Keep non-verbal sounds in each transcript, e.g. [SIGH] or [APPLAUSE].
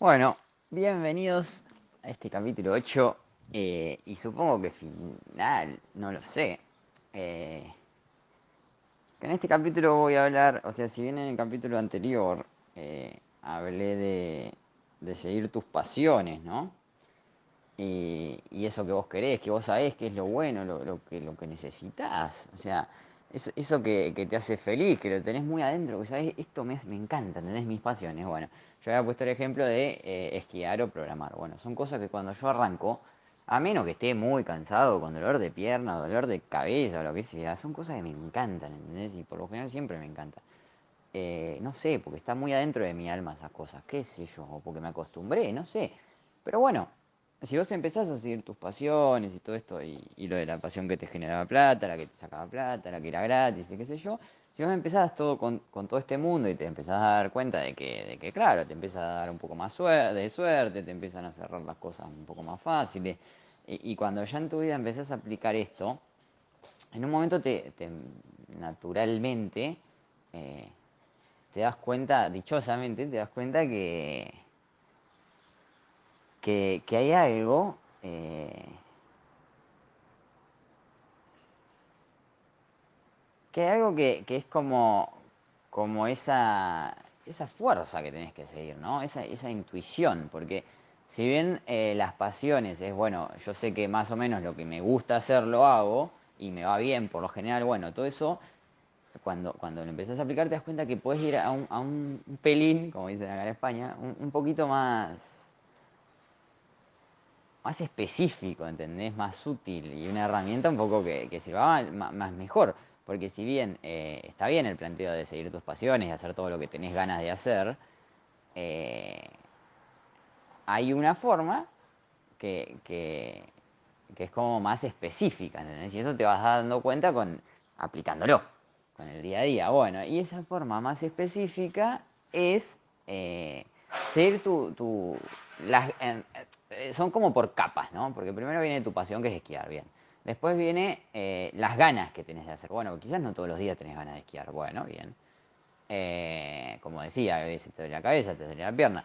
Bueno, bienvenidos a este capítulo 8 eh, y supongo que final, no lo sé. Eh, en este capítulo voy a hablar, o sea, si bien en el capítulo anterior eh, hablé de, de seguir tus pasiones, ¿no? Y, y, eso que vos querés, que vos sabés que es lo bueno, lo, lo que, lo que necesitas. O sea, eso, eso que, que, te hace feliz, que lo tenés muy adentro, que sabés, esto me, me encanta, tenés mis pasiones. Bueno, yo había puesto el ejemplo de eh, esquiar o programar. Bueno, son cosas que cuando yo arranco, a menos que esté muy cansado, con dolor de pierna, dolor de cabeza lo que sea, son cosas que me encantan, ¿entendés? Y por lo general siempre me encanta. Eh, no sé, porque está muy adentro de mi alma esas cosas, qué sé yo, o porque me acostumbré, no sé. Pero bueno, si vos empezás a seguir tus pasiones y todo esto, y, y, lo de la pasión que te generaba plata, la que te sacaba plata, la que era gratis, y qué sé yo, si vos empezás todo con, con todo este mundo y te empezás a dar cuenta de que, de que claro, te empieza a dar un poco más suerte, de suerte, te empiezan a cerrar las cosas un poco más fáciles, y, cuando ya en tu vida empezás a aplicar esto, en un momento te, te naturalmente eh, te das cuenta, dichosamente, te das cuenta que que, hay algo eh, que hay algo que, que es como, como esa, esa fuerza que tenés que seguir, ¿no? Esa, esa intuición, porque si bien eh, las pasiones es, bueno, yo sé que más o menos lo que me gusta hacer lo hago y me va bien por lo general, bueno, todo eso, cuando, cuando lo empezás a aplicar te das cuenta que puedes ir a un, a un pelín, como dicen acá en España, un, un poquito más más específico, ¿entendés? Más útil y una herramienta un poco que, que sirva más, mejor. Porque si bien eh, está bien el planteo de seguir tus pasiones y hacer todo lo que tenés ganas de hacer, eh, hay una forma que, que, que, es como más específica, ¿entendés? Y eso te vas dando cuenta con aplicándolo, con el día a día. Bueno, y esa forma más específica es eh, seguir tu... tu las, son como por capas, ¿no? Porque primero viene tu pasión, que es esquiar, bien. Después viene eh, las ganas que tenés de hacer. Bueno, quizás no todos los días tenés ganas de esquiar. Bueno, bien. Eh, como decía, a veces te duele la cabeza, te duele la pierna.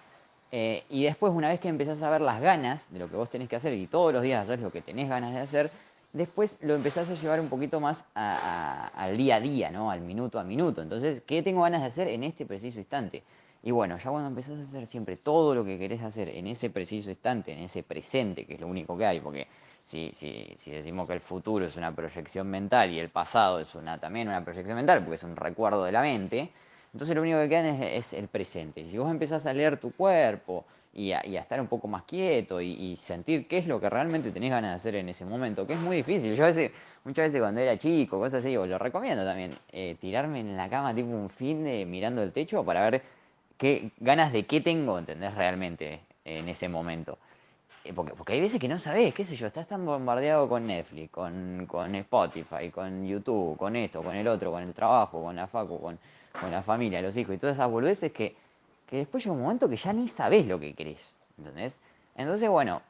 Eh, y después, una vez que empezás a ver las ganas de lo que vos tenés que hacer y todos los días haces lo que tenés ganas de hacer, después lo empezás a llevar un poquito más a, al día a día, ¿no? Al minuto a minuto. Entonces, ¿qué tengo ganas de hacer en este preciso instante? Y bueno, ya cuando empezás a hacer siempre todo lo que querés hacer en ese preciso instante, en ese presente, que es lo único que hay, porque si, si, si decimos que el futuro es una proyección mental y el pasado es una también una proyección mental, porque es un recuerdo de la mente, entonces lo único que queda es, es el presente. Si vos empezás a leer tu cuerpo y a, y a estar un poco más quieto y, y, sentir qué es lo que realmente tenés ganas de hacer en ese momento, que es muy difícil. Yo a veces, muchas veces cuando era chico, cosas así, digo, lo recomiendo también, eh, tirarme en la cama tipo un fin de mirando el techo para ver qué ganas de qué tengo, ¿entendés? Realmente en ese momento. Porque, porque hay veces que no sabés, qué sé yo, estás tan bombardeado con Netflix, con, con Spotify, con YouTube, con esto, con el otro, con el trabajo, con la facu, con, con la familia, los hijos y todas esas boludeces que, que después llega un momento que ya ni sabés lo que querés, ¿entendés? Entonces, bueno,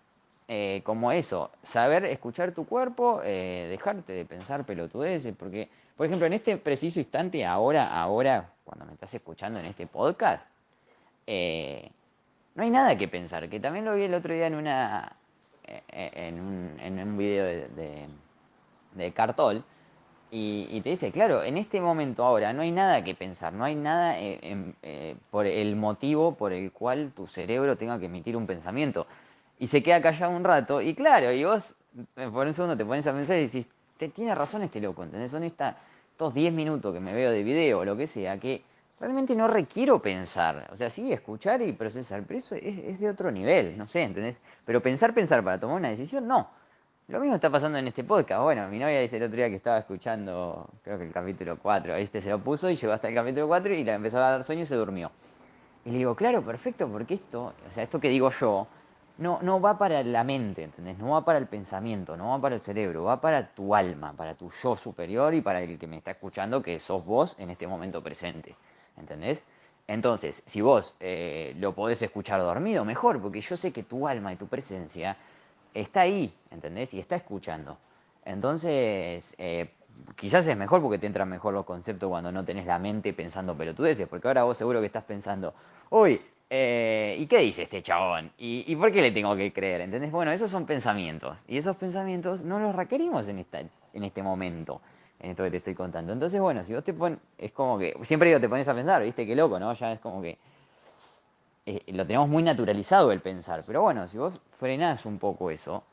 eh, como eso, saber escuchar tu cuerpo, eh, dejarte de pensar pelotudeces, porque, por ejemplo, en este preciso instante, ahora, ahora, cuando me estás escuchando en este podcast, eh, no hay nada que pensar, que también lo vi el otro día en una en un, en un video de, Cartol y, te dice, claro, en este momento ahora no hay nada que pensar, no hay nada eh, eh, eh, por el motivo por el cual tu cerebro tenga que emitir un pensamiento y se queda callado un rato y claro, y vos por un segundo te pones a pensar y decís, tiene razón este loco, ¿entendés? Son esta, estos 10 minutos que me veo de video o lo que sea, que realmente no requiero pensar. O sea, sí, escuchar y procesar, pero eso es, es, de otro nivel, no sé, ¿entendés? Pero pensar, pensar para tomar una decisión, no. Lo mismo está pasando en este podcast. Bueno, mi novia dice el otro día que estaba escuchando, creo que el capítulo 4, este se lo puso y llegó hasta el capítulo 4 y le empezó a dar sueño y se durmió. Y le digo, claro, perfecto, porque esto, o sea, esto que digo yo, no, no va para la mente, ¿entendés? No va para el pensamiento, no va para el cerebro, va para tu alma, para tu yo superior y para el que me está escuchando, que sos vos en este momento presente, ¿entendés? Entonces, si vos eh, lo podés escuchar dormido, mejor, porque yo sé que tu alma y tu presencia está ahí, ¿entendés? Y está escuchando. Entonces, eh, quizás es mejor porque te entran mejor los conceptos cuando no tenés la mente pensando pelotudeces, porque ahora vos seguro que estás pensando, uy, eh, ¿y qué dice este chabón? ¿Y, ¿Y por qué le tengo que creer? ¿Entendés? Bueno, esos son pensamientos, y esos pensamientos no los requerimos en, esta, en este momento, en esto que te estoy contando. Entonces, bueno, si vos te pones, es como que, siempre digo, te pones a pensar, ¿viste? Qué loco, ¿no? Ya es como que eh, lo tenemos muy naturalizado el pensar, pero bueno, si vos frenás un poco eso,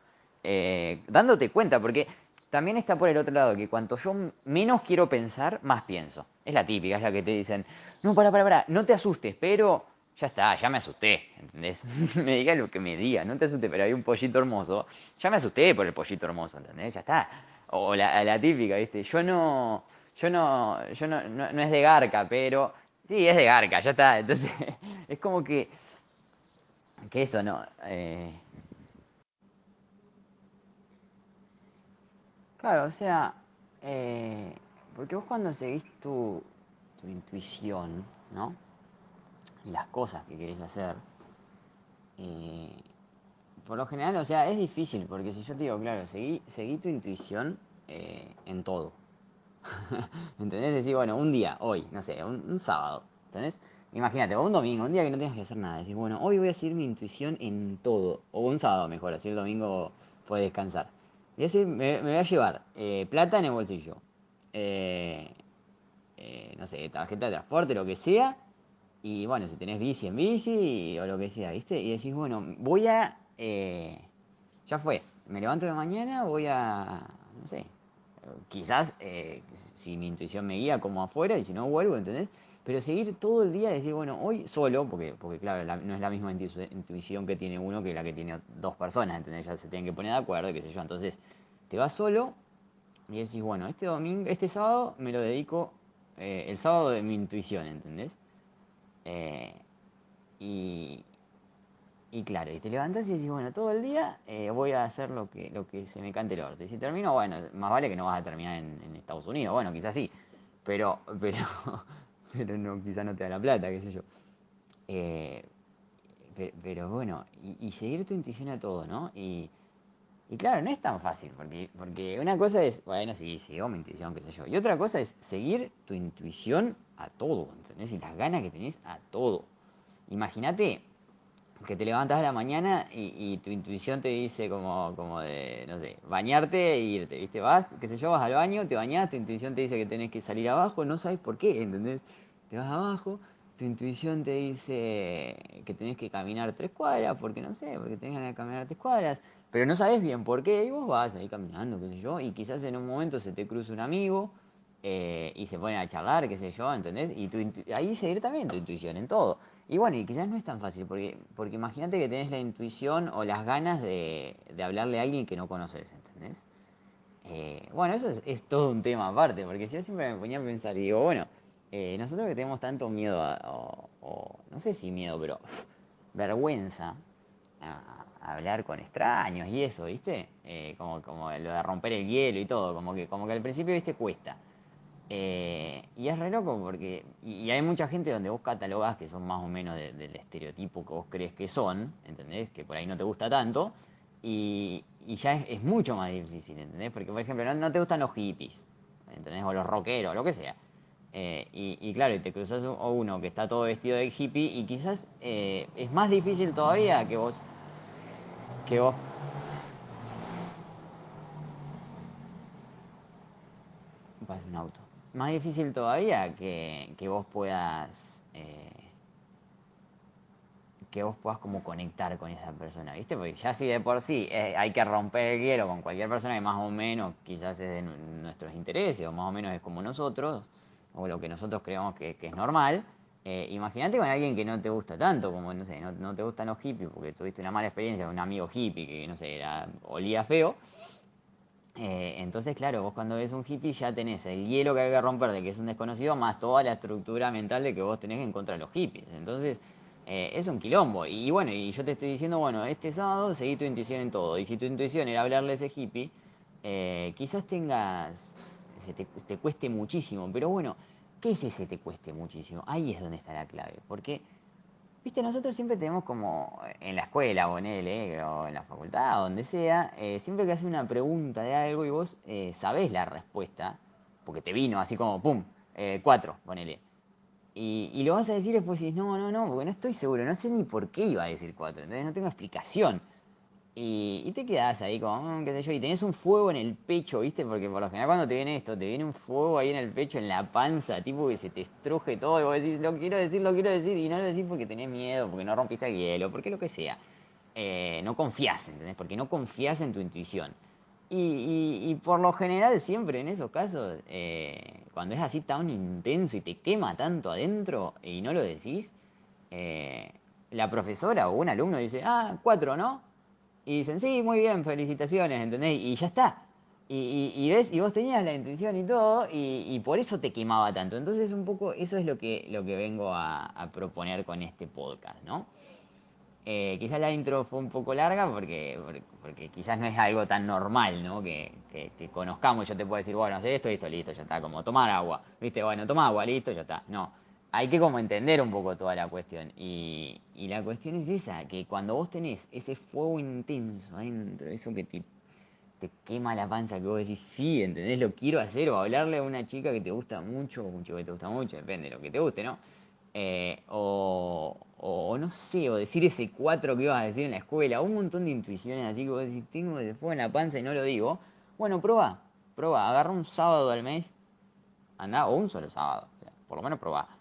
eh, dándote cuenta, porque también está por el otro lado, que cuanto yo menos quiero pensar, más pienso. Es la típica, es la que te dicen, no, para, para, para, no te asustes, pero ya está, ya me asusté, ¿entendés? [LAUGHS] me diga lo que me diga, no te asustes, pero hay un pollito hermoso, ya me asusté por el pollito hermoso, ¿entendés? Ya está. O la, típica, ¿viste? Yo no, yo no, yo no, no, no es de garca, pero sí, es de garca, ya está. Entonces, [LAUGHS] es como que, que eso, ¿no? Eh, Claro, o sea, eh, porque vos cuando seguís tu, tu intuición, ¿no? Y las cosas que querés hacer, eh, por lo general, o sea, es difícil, porque si yo te digo, claro, seguí, seguí tu intuición eh, en todo. [LAUGHS] ¿Entendés? Decir, bueno, un día, hoy, no sé, un, sábado, ¿entendés? Imagínate, o un domingo, un día que no tengas que hacer nada, decir, bueno, hoy voy a seguir mi intuición en todo, o un sábado mejor, así el domingo puedes descansar. Y decir, me, me voy a llevar eh, plata en el bolsillo, eh, eh, no sé, tarjeta de transporte, lo que sea, y bueno, si tenés bici en bici o lo que sea, ¿viste? Y decís, bueno, voy a... eh, ya fue, me levanto de mañana, voy a... no sé, quizás eh, si mi intuición me guía como afuera y si no vuelvo, ¿entendés? Pero seguir todo el día, decir, bueno, hoy solo, porque, porque claro, la- no es la misma intu- intuición que tiene uno que la que tiene dos personas, ¿entendés? Ya se tienen que poner de acuerdo, qué sé yo. Entonces, te vas solo y decís, bueno, este domingo, este sábado me lo dedico, eh, el sábado de mi intuición, ¿entendés? Eh, y, y claro, y te levantas y decís, bueno, todo el día eh, voy a hacer lo que, lo que se me cante el orto. Y si termino, bueno, más vale que no vas a terminar en, Estados Unidos, bueno, quizás sí, pero, [LAUGHS] pero, pero no, quizás no te da la plata, qué sé yo. Eh, pe- pero, bueno, y, seguir tu intuición a todo, ¿no? Y, y claro, no es tan fácil, porque, porque una cosa es, bueno, sí, sigo mi intuición, qué sé yo. Y otra cosa es seguir tu intuición a todo, ¿entendés? Y las ganas que tenés a todo. Imagínate que te levantas a la mañana y, tu intuición te dice como, como de, no sé, bañarte e irte, ¿viste? Vas, qué sé yo, vas al baño, te bañas, tu intuición te dice que tenés que salir abajo, no sabes por qué, ¿entendés? Te vas abajo, tu intuición te dice que tenés que caminar tres cuadras, porque no sé, porque tenés de caminar tres cuadras, pero no sabes bien por qué, y vos vas ahí caminando, qué sé yo, y quizás en un momento se te cruza un amigo eh, y se ponen a charlar, qué sé yo, ¿entendés? Y tu ahí seguir también tu intuición en todo. Y bueno, y quizás no es tan fácil, porque, porque imagínate que tenés la intuición o las ganas de, de hablarle a alguien que no conoces, ¿entendés? Eh, bueno, eso es, es todo un tema aparte, porque yo siempre me ponía a pensar y digo, bueno, eh, nosotros que tenemos tanto miedo, a- o, no sé si miedo, pero vergüenza a, a hablar con extraños y eso, ¿viste? Eh, como, como lo de romper el hielo y todo, como que, como que al principio, ¿viste? Cuesta. Eh, y es re loco porque. Y, hay mucha gente donde vos catalogás que son más o menos de- del estereotipo que vos crees que son, ¿entendés? Que por ahí no te gusta tanto. Y, ya es, es mucho más difícil, ¿entendés? Porque, por ejemplo, no, te gustan los hippies, ¿entendés? O los rockeros, lo que sea. Eh, y, y claro, y te cruzas uno que está todo vestido de hippie y quizás eh, es más difícil todavía que vos. que vos. Pasa un auto. Más difícil todavía que, que vos puedas. eh, que vos puedas como conectar con esa persona, ¿viste? Porque ya si de por sí eh, hay que romper el hielo con cualquier persona que más o menos quizás es de nu- nuestros intereses o más o menos es como nosotros, o lo que nosotros creemos que, que es normal, eh, imagínate con alguien que no te gusta tanto, como no sé, no, no te gustan los hippies porque tuviste una mala experiencia con un amigo hippie que no sé, era, olía feo, eh, entonces, claro, vos cuando ves un hippie ya tenés el hielo que hay que romper de que es un desconocido, más toda la estructura mental de que vos tenés en contra de los hippies. Entonces, eh, es un quilombo. Y bueno, y yo te estoy diciendo, bueno, este sábado seguí tu intuición en todo. Y si tu intuición era hablarle a ese hippie, eh, quizás tengas, se te, te cueste muchísimo. Pero bueno, ¿qué es ese te cueste muchísimo? Ahí es donde está la clave. Porque, viste, nosotros siempre tenemos como, en la escuela o en eh, o en la facultad, o donde sea, eh, siempre que haces una pregunta de algo y vos eh, sabés la respuesta, porque te vino así como, pum, eh, cuatro, ponele. Y, y lo vas a decir después y dices, no, no, no, porque no estoy seguro, no sé ni por qué iba a decir cuatro, entonces no tengo explicación. Y, y te quedás ahí como, mm, qué sé yo, y tenés un fuego en el pecho, ¿viste? Porque por lo general cuando te viene esto, te viene un fuego ahí en el pecho, en la panza, tipo que se te estruje todo y vos decís, lo quiero decir, lo quiero decir, y no lo decís porque tenés miedo, porque no rompiste el hielo, porque lo que sea. Eh, no confías, ¿entendés? Porque no confías en tu intuición. Y, y, y por lo general siempre en esos casos, eh, cuando es así tan intenso y te quema tanto adentro y no lo decís, eh, la profesora o un alumno dice, ah, cuatro, ¿no? Y dicen, sí, muy bien, felicitaciones, ¿entendés? Y ya está. Y, y, ves, y vos tenías la intuición y todo, y, y por eso te quemaba tanto. Entonces un poco, eso es lo que, lo que vengo a, proponer con este podcast, ¿no? Eh, quizás la intro fue un poco larga porque, porque, porque quizás no es algo tan normal, ¿no? Que, que, que conozcamos, yo te puedo decir, bueno, hacer esto, esto, listo, ya está, como tomar agua, ¿viste? Bueno, toma agua, listo, ya está. No, hay que como entender un poco toda la cuestión. Y, y la cuestión es esa, que cuando vos tenés ese fuego intenso adentro, eso que te, quema la panza, que vos decís, sí, ¿entendés? Lo quiero hacer, o hablarle a una chica que te gusta mucho, o un chico que te gusta mucho, depende de lo que te guste, ¿no? Eh, o, o no sé, o decir ese cuatro que ibas a decir en la escuela, un montón de intuiciones así que vos decís, tengo ese fuego en la panza y no lo digo. Bueno, probá, probá, agarra un sábado al mes, anda, o un solo sábado, o sea, por lo menos probá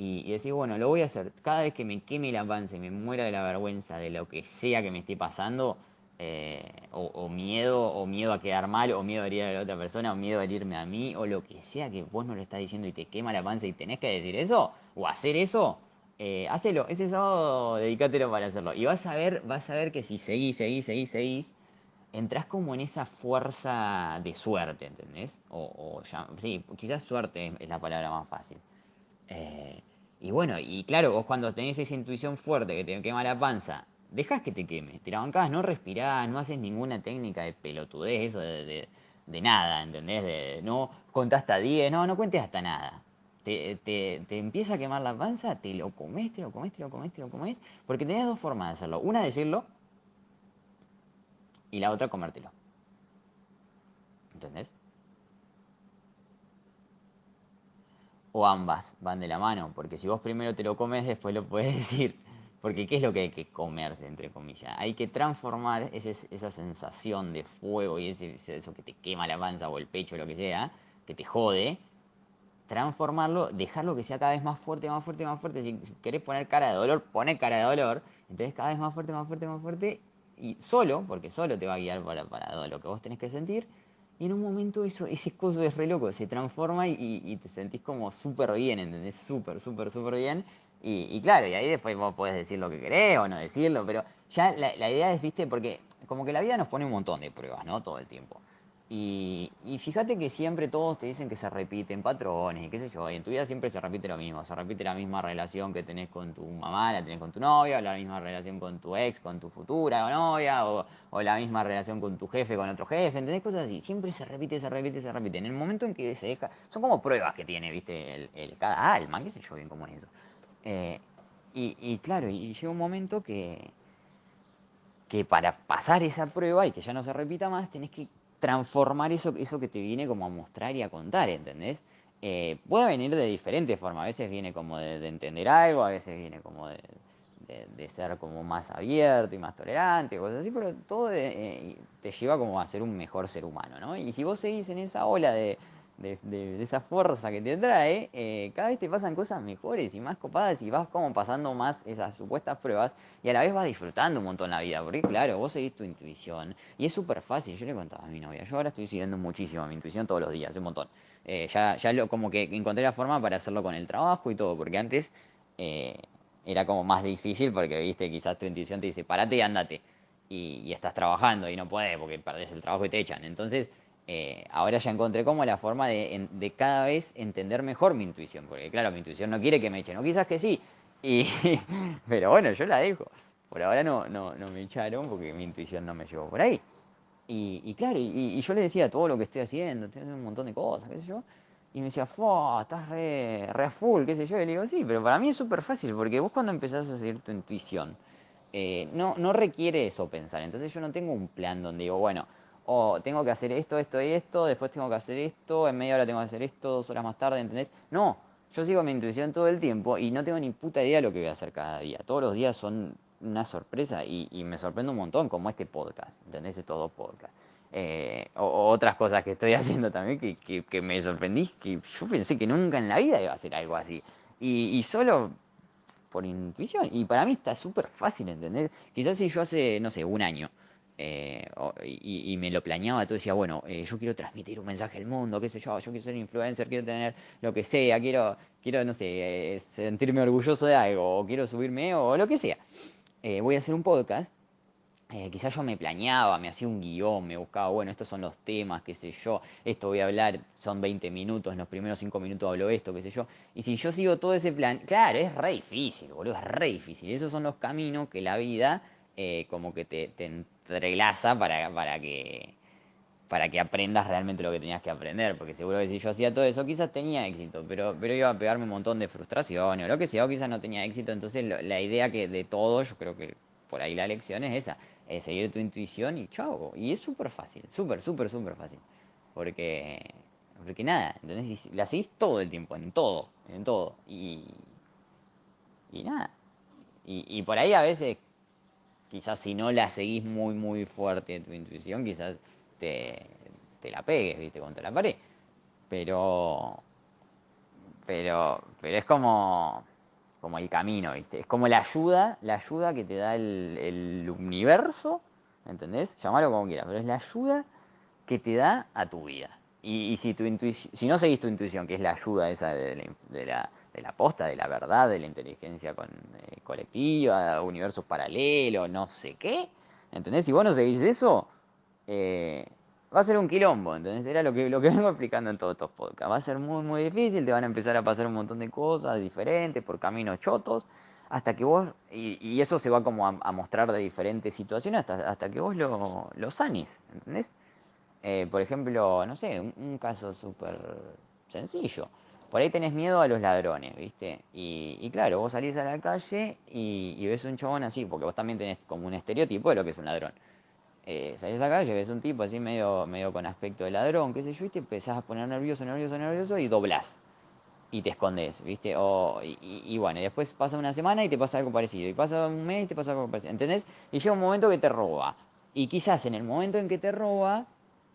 y, y decir, bueno, lo voy a hacer. Cada vez que me queme panza y me muera de la vergüenza de lo que sea que me esté pasando, eh, o, o, miedo, o miedo a quedar mal, o miedo a herir a la otra persona, o miedo a herirme a mí, o lo que sea que vos no lo estás diciendo y te quema la panza y tenés que decir eso, o hacer eso, eh, hacelo. Ese sábado dedicátelo para hacerlo. Y vas a ver, vas a ver que si seguís, seguís, seguís, seguís, entras como en esa fuerza de suerte, ¿entendés? O, o ya, sí, quizás suerte es la palabra más fácil. Eh, y bueno, y claro, vos cuando tenés esa intuición fuerte que te quema la panza, dejás que te queme, te no respirás, no haces ninguna técnica de pelotudez, eso de, de, de nada, ¿entendés? De, no contás hasta 10, no, no cuentes hasta nada. Te, te, te empieza a quemar la panza, te lo comes, te lo comes, te lo comes, te lo comes, porque tenés dos formas de hacerlo. Una, decirlo, y la otra, comértelo. ¿Entendés? O ambas van de la mano, porque si vos primero te lo comes, después lo puedes [LAUGHS] decir. Porque ¿qué es lo que hay que comerse, entre comillas? Hay que transformar ese, esa sensación de fuego y ese, eso que te quema la panza o el pecho o lo que sea, que te jode, transformarlo, dejarlo que sea cada vez más fuerte, más fuerte, más fuerte. Si querés poner cara de dolor, poné cara de dolor. Entonces cada vez más fuerte, más fuerte, más fuerte. Y solo, porque solo te va a guiar para, para lo que vos tenés que sentir, y en un momento eso, ese coso es re loco, se transforma y, te sentís como súper bien, ¿entendés? Súper, súper, súper bien. Y, y, claro, y ahí después vos podés decir lo que querés o no decirlo, pero ya la, la idea es, viste, porque como que la vida nos pone un montón de pruebas, ¿no? Todo el tiempo. Y, y fíjate que siempre todos te dicen que se repiten patrones y qué sé yo, y en tu vida siempre se repite lo mismo, se repite la misma relación que tenés con tu mamá, la tenés con tu novia, o la misma relación con tu ex, con tu futura novia, o, o la misma relación con tu jefe, con otro jefe, ¿entendés? Cosas así, siempre se repite, se repite, se repite. En el momento en que se deja, son como pruebas que tiene, viste, el, el cada alma, qué sé yo bien cómo es eso. Eh, y, y claro, y llega un momento que, que para pasar esa prueba y que ya no se repita más, tenés que transformar eso, eso que te viene como a mostrar y a contar, ¿entendés? Eh, puede venir de diferentes formas, a veces viene como de, de entender algo, a veces viene como de, de, ser como más abierto y más tolerante, cosas así, pero todo de, eh, te lleva como a ser un mejor ser humano, ¿no? Y si vos seguís en esa ola de, de, de, de, esa fuerza que te trae, eh, cada vez te pasan cosas mejores y más copadas y vas como pasando más esas supuestas pruebas y a la vez vas disfrutando un montón la vida, porque claro, vos seguís tu intuición y es súper fácil, yo le contaba a mi novia, yo ahora estoy siguiendo muchísimo mi intuición todos los días, un montón. Eh, ya ya lo, como que encontré la forma para hacerlo con el trabajo y todo, porque antes eh, era como más difícil porque, viste, quizás tu intuición te dice, parate y andate. Y, y estás trabajando y no puedes porque perdés el trabajo y te echan. Entonces, eh, ahora ya encontré como la forma de, cada vez entender mejor mi intuición, porque claro, mi intuición no quiere que me echen, o quizás que sí, Y, [LAUGHS] pero bueno, yo la dejo. Por ahora no, no, me echaron porque mi intuición no me llevó por ahí. Y, y claro, y, yo le decía todo lo que estoy haciendo, estoy haciendo un montón de cosas, qué sé yo. Y me decía, ¡fua! Estás re, re full, qué sé yo. Y le digo, sí, pero para mí es súper fácil, porque vos cuando empezás a seguir tu intuición, eh, no requiere eso pensar. Entonces yo no tengo un plan donde digo, bueno, o tengo que hacer esto, esto y esto, después tengo que hacer esto, en media hora tengo que hacer esto, dos horas más tarde, ¿entendés? No, yo sigo mi intuición todo el tiempo y no tengo ni puta idea de lo que voy a hacer cada día. Todos los días son una sorpresa y, me sorprende un montón, como este podcast, ¿entendés? Estos dos podcasts. Eh, o, otras cosas que estoy [LAUGHS] haciendo también que, que, que, me sorprendí, que yo pensé que nunca en la vida iba a hacer algo así. Y, y solo por intuición. Y para mí está súper fácil, ¿entender? Quizás si yo hace, no sé, un año, eh, y, y, me lo planeaba, todo decía, bueno, eh, yo quiero transmitir un mensaje al mundo, qué sé yo, yo quiero ser influencer, quiero tener lo que sea, quiero, quiero no sé, eh, sentirme orgulloso de algo, o quiero subirme, o lo que sea. Eh, voy a hacer un podcast quizás yo me planeaba, me hacía un guion, me buscaba, bueno, estos son los temas, qué sé yo, esto voy a hablar, son 20 minutos, en los primeros 5 minutos hablo esto, qué sé yo. Y si yo sigo todo ese plan, claro, es re difícil, boludo, es re difícil. Esos son los caminos que la vida eh, como que te, te entrelaza para, para que para que aprendas realmente lo que tenías que aprender, porque seguro que si yo hacía todo eso quizás tenía éxito, pero, pero iba a pegarme un montón de frustración o lo que sea, o quizás no tenía éxito, entonces lo, la idea que de todo, yo creo que por ahí la lección es esa, es seguir tu intuición y chao. Y es súper fácil, súper, súper, súper fácil. Porque, porque nada, ¿entendés? La seguís todo el tiempo, en todo, en todo. Y, y nada. Y, y por ahí a veces, quizás si no la seguís muy, muy fuerte tu intuición, quizás te, te la pegues, viste, contra la pared. Pero, pero, pero es como como el camino, ¿viste? Es como la ayuda, la ayuda que te da el, el universo, ¿entendés? Llamalo como quieras, pero es la ayuda que te da a tu vida. Y, y si tu si no seguís tu intuición, que es la ayuda esa de la, de la, de la posta, de la verdad, de la inteligencia con, eh, colectiva, universos paralelos, no sé qué, ¿entendés? Si vos no seguís eso, eh, va a ser un quilombo, entonces era lo que, lo que [LAUGHS] vengo explicando en todos estos podcasts. Va a ser muy, muy difícil, te van a empezar a pasar un montón de cosas diferentes, por caminos chotos, hasta que vos, y, y eso se va como a, a, mostrar de diferentes situaciones hasta, hasta que vos lo, lo sanes, ¿entendés? Eh, por ejemplo, no sé, un, un caso súper sencillo. Por ahí tenés miedo a los ladrones, ¿viste? Y, y claro, vos salís a la calle y, y ves un chabón así, porque vos también tenés como un estereotipo de lo que es un ladrón eh, salís a la calle, ves un tipo así medio, medio con aspecto de ladrón, qué sé yo, y te empezás a poner nervioso, nervioso, nervioso y doblás. Y te escondes, ¿viste? O, y, y, bueno, y después pasa una semana y te pasa algo parecido. Y pasa un mes y te pasa algo parecido. ¿Entendés? Y llega un momento que te roba. Y quizás en el momento en que te roba,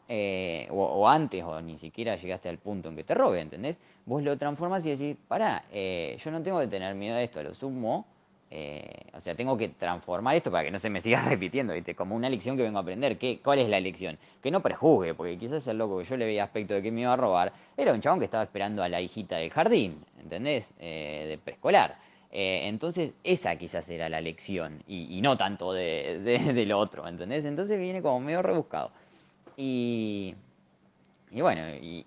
eh, o, antes, o ni siquiera llegaste al punto en que te robe, ¿entendés? Vos lo transformas y decís, pará, eh, yo no tengo que tener miedo de esto, lo sumo eh, o sea, tengo que transformar esto para que no se me siga [LAUGHS] repitiendo, ¿viste? Como una lección que vengo a aprender. ¿Qué, ¿Cuál es la lección? Que no prejuzgue, porque quizás el loco que yo le veía aspecto de que me iba a robar era un chabón que estaba esperando a la hijita del jardín, ¿entendés? Eh, de preescolar. Eh, entonces, esa quizás era la lección, y, y no tanto de, de, de, lo otro, ¿entendés? Entonces viene como medio rebuscado. Y, y bueno, y,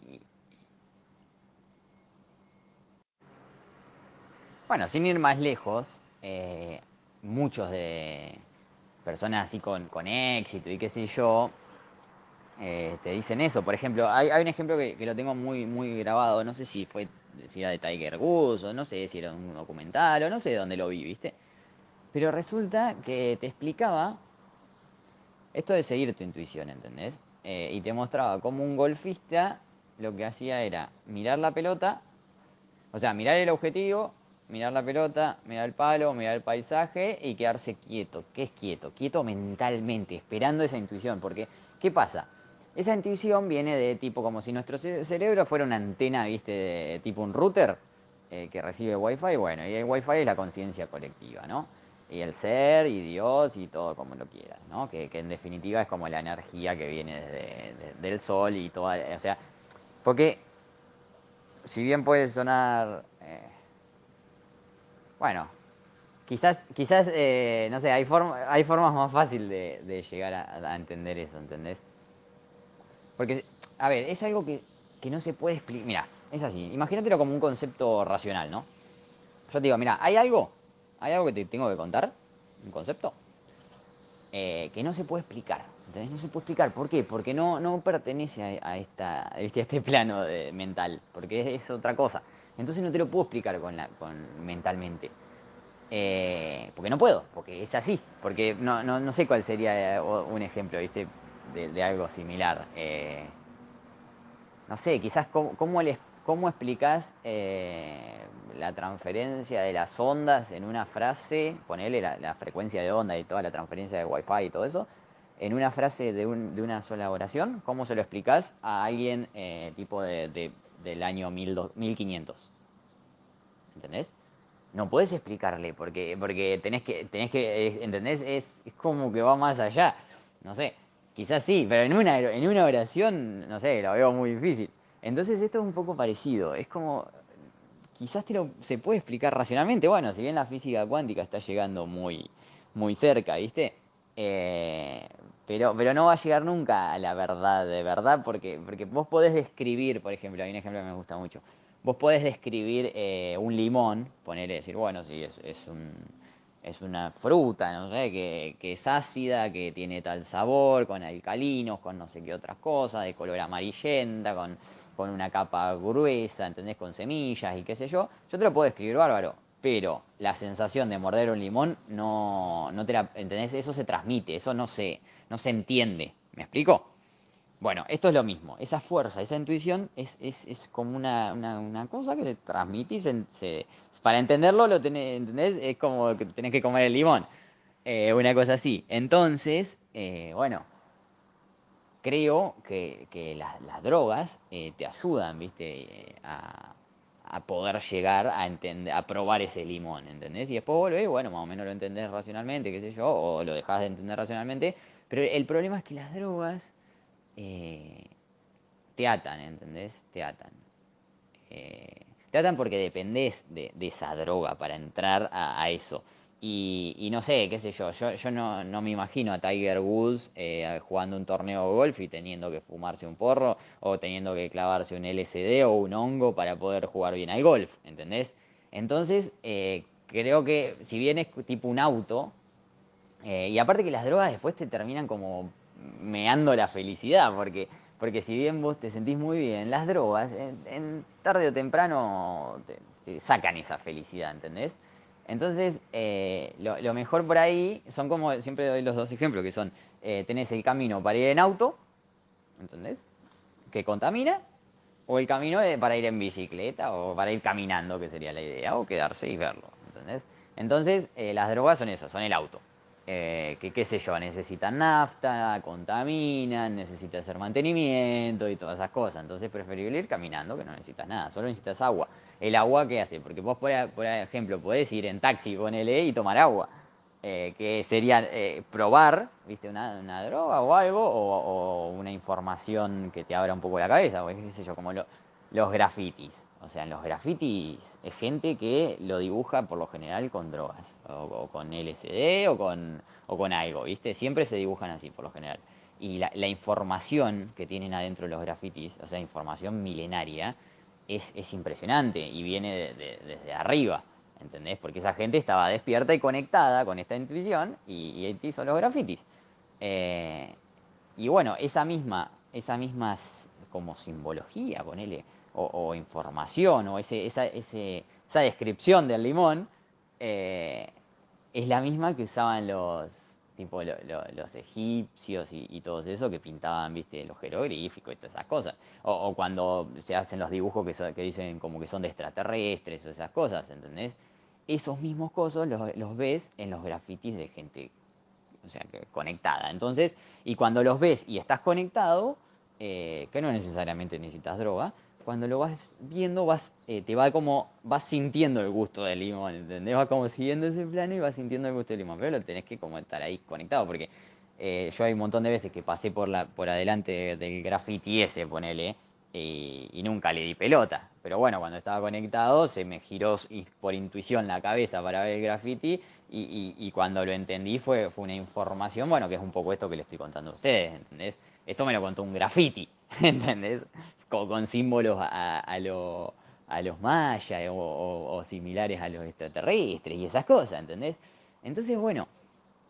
bueno, sin ir más lejos, eh, muchos de personas así con, con, éxito y qué sé yo, eh, te dicen eso. Por ejemplo, hay, un ejemplo que, que, lo tengo muy, muy grabado, no sé si fue si era de Tiger Woods, o no sé si era un documental, o no sé de dónde lo vi, ¿viste? Pero resulta que te explicaba esto de seguir tu intuición, ¿entendés? Eh, y te mostraba como un golfista lo que hacía era mirar la pelota, o sea, mirar el objetivo, mirar la pelota, mirar el palo, mirar el paisaje y quedarse quieto. ¿Qué es quieto? Quieto mentalmente, esperando esa intuición. Porque, ¿qué pasa? Esa intuición viene de tipo como si nuestro cerebro fuera una antena, ¿viste? De, tipo un router eh, que recibe wifi. Bueno, y el wifi es la conciencia colectiva, ¿no? Y el ser, y Dios, y todo como lo quieras, ¿no? Que, que en definitiva es como la energía que viene desde, de, del sol y toda. O sea, porque si bien puede sonar. Eh, bueno, quizás, quizás eh, no sé, hay, form hay formas más fáciles de, de llegar a, a, entender eso, ¿entendés? Porque, a ver, es algo que, que no se puede explicar. Mira, es así, imagínatelo como un concepto racional, ¿no? Yo te digo, mira, hay algo hay algo que te tengo que contar, un concepto, eh, que no se puede explicar. ¿entendés? No se puede explicar. ¿Por qué? Porque no, no pertenece a, esta, a este plano mental, porque es, otra cosa. Entonces no te lo puedo explicar con con, mentalmente. Eh, porque no puedo, porque es así. Porque no, no, no sé cuál sería un ejemplo. De, algo similar. Eh, no sé, quizás cómo, cómo, les, cómo explicas eh, la transferencia de las ondas en una frase, ponerle la, frecuencia de onda y toda la transferencia de wifi y todo eso, en una frase de, un, de una sola oración, ¿cómo se lo explicas a alguien eh, tipo de, de, del año 1500? ¿Entendés? No puedes explicarle porque porque tenés que tenés que ¿entendés? Es, es como que va más allá. No sé, quizás sí, pero en una en una oración, no sé, lo veo muy difícil. Entonces esto es un poco parecido, es como quizás te lo, se puede explicar racionalmente, bueno, si bien la física cuántica está llegando muy muy cerca, ¿viste? Eh, pero, pero no va a llegar nunca a la verdad de verdad, porque, porque vos podés describir, por ejemplo, hay un ejemplo que me gusta mucho, vos podés describir eh, un limón, poner decir, bueno, sí, es, es, un, es una fruta, no sé, que, que es ácida, que tiene tal sabor, con alcalinos, con no sé qué otras cosas, de color amarillenta, con, con una capa gruesa, ¿entendés? Con semillas y qué sé yo, yo te lo puedo describir bárbaro, pero la sensación de morder un limón no, no te la, ¿entendés? Eso se transmite, eso no se, no se entiende, ¿me explico? Bueno, esto es lo mismo, esa fuerza, esa intuición es, es, es como una, una, una cosa que se transmite y se, para entenderlo lo tenés, ¿entendés? Es como que tenés que comer el limón, eh, una cosa así. Entonces, eh, bueno, creo que, que las, las drogas eh, te ayudan, ¿viste? A, a poder llegar a entender, a probar ese limón, ¿entendés? Y después volvés, bueno, más o menos lo entendés racionalmente, qué sé yo, o lo dejás de entender racionalmente, pero el problema es que las drogas eh, te atan, ¿entendés? Te atan. Eh, te atan porque dependés de, de, esa droga para entrar a, a eso. Y, y, no sé, qué sé yo, yo, no, no me imagino a Tiger Woods eh, jugando un torneo de golf y teniendo que fumarse un porro o teniendo que clavarse un LSD o un hongo para poder jugar bien al golf, ¿entendés? Entonces, eh, creo que si bien es tipo un auto, eh, y aparte que las drogas después te terminan como meando la felicidad, porque, porque si bien vos te sentís muy bien, las drogas en, en tarde o temprano te, te sacan esa felicidad, ¿entendés? Entonces, eh, lo, lo, mejor por ahí son como, siempre doy los dos ejemplos, que son, eh, tenés el camino para ir en auto, ¿entendés? Que contamina, o el camino de, para ir en bicicleta, o para ir caminando, que sería la idea, o quedarse y verlo, ¿entendés? Entonces, eh, las drogas son eso, son el auto. Eh, que qué sé yo, necesitan nafta, contaminan, necesitas hacer mantenimiento y todas esas cosas. Entonces es preferible ir caminando que no necesitas nada, solo necesitas agua. ¿El agua qué hace? Porque vos, por, por ejemplo, podés ir en taxi con LE y tomar agua. Eh, que sería eh, probar, viste, una, droga o algo, o, una información que te abra un poco la cabeza, o qué sé yo, como lo, los grafitis. O sea, los grafitis es gente que lo dibuja por lo general con drogas, o, con LSD, o con, o con algo, ¿viste? Siempre se dibujan así, por lo general. Y la, información que tienen adentro los grafitis, o sea, información milenaria, es, es impresionante y viene de, de, desde arriba, ¿entendés? Porque esa gente estaba despierta y conectada con esta intuición y, y hizo los grafitis. Eh, y bueno, esa misma, esa misma como simbología, ponele, o, o información, o ese, esa, ese, esa descripción del limón, eh, es la misma que usaban los tipo lo, lo, los egipcios y, todos eso que pintaban, viste, los jeroglíficos y todas esas cosas. O, cuando se hacen los dibujos que, que dicen como que son de extraterrestres o esas cosas, ¿entendés? Esos mismos cosas los, los ves en los grafitis de gente, o sea, que conectada. Entonces, y cuando los ves y estás conectado, eh, que no necesariamente necesitas droga, cuando lo vas viendo, vas, eh, te va como, vas sintiendo el gusto del limón, ¿entendés? Vas como siguiendo ese plano y vas sintiendo el gusto del limón, pero lo tenés que como estar ahí conectado, porque eh, yo hay un montón de veces que pasé por la por adelante del graffiti ese, ponele, y, y nunca le di pelota. Pero bueno, cuando estaba conectado se me giró por intuición la cabeza para ver el graffiti y, y, y cuando lo entendí fue, fue una información, bueno, que es un poco esto que le estoy contando a ustedes, ¿entendés? Esto me lo contó un graffiti, [LAUGHS] ¿entendés? Con, símbolos a, a, lo, a los mayas o, similares a los extraterrestres y esas cosas, ¿entendés? Entonces, bueno,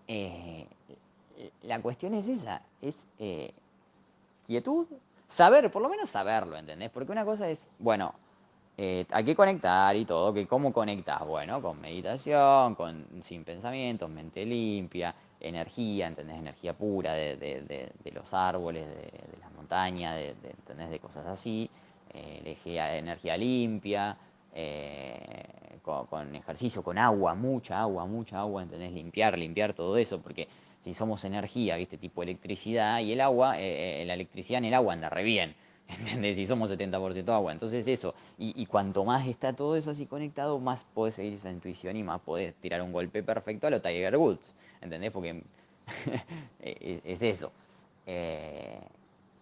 eh, la cuestión es esa, es eh, quietud, saber, por lo menos saberlo, ¿entendés? Porque una cosa es, bueno, eh, hay que conectar y todo, que cómo conectas, bueno, con meditación, con sin pensamientos, mente limpia, energía, ¿entendés? Energía pura de, de, de, los árboles, de, las montañas, de, ¿entendés? De cosas así, eh, energía, limpia, eh, con, ejercicio, con agua, mucha agua, mucha agua, ¿entendés? Limpiar, limpiar todo eso, porque si somos energía, ¿viste? Tipo electricidad, y el agua, eh, la electricidad en el agua anda re bien [LAUGHS] ¿entendés? Si somos 70% agua. Entonces eso, y, y, cuanto más está todo eso así conectado, más podés seguir esa intuición y más podés tirar un golpe perfecto a lo Tiger Woods, ¿entendés? Porque [LAUGHS] es, eso. Eh,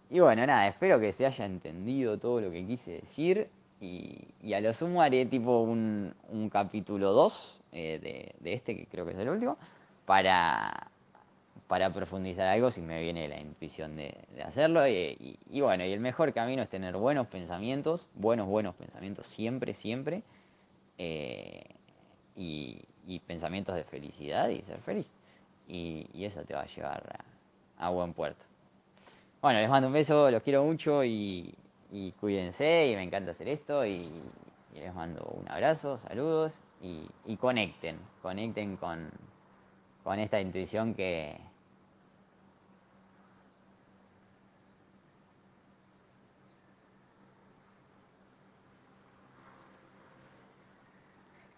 y bueno, nada, espero que se haya entendido todo lo que quise decir y, y a lo sumo haré tipo un, un capítulo 2 eh, de, este, que creo que es el último, para para profundizar algo si me viene la intuición de, hacerlo. Y, bueno, y el mejor camino es tener buenos pensamientos, buenos, buenos pensamientos siempre, siempre. Eh, y, pensamientos de felicidad y ser feliz. Y, eso te va a llevar a, buen puerto. Bueno, les mando un beso, los quiero mucho y, cuídense y me encanta hacer esto y, les mando un abrazo, saludos y, conecten, conecten con, con esta intuición que,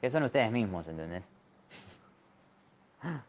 que son ustedes mismos, ¿entendés? [LAUGHS]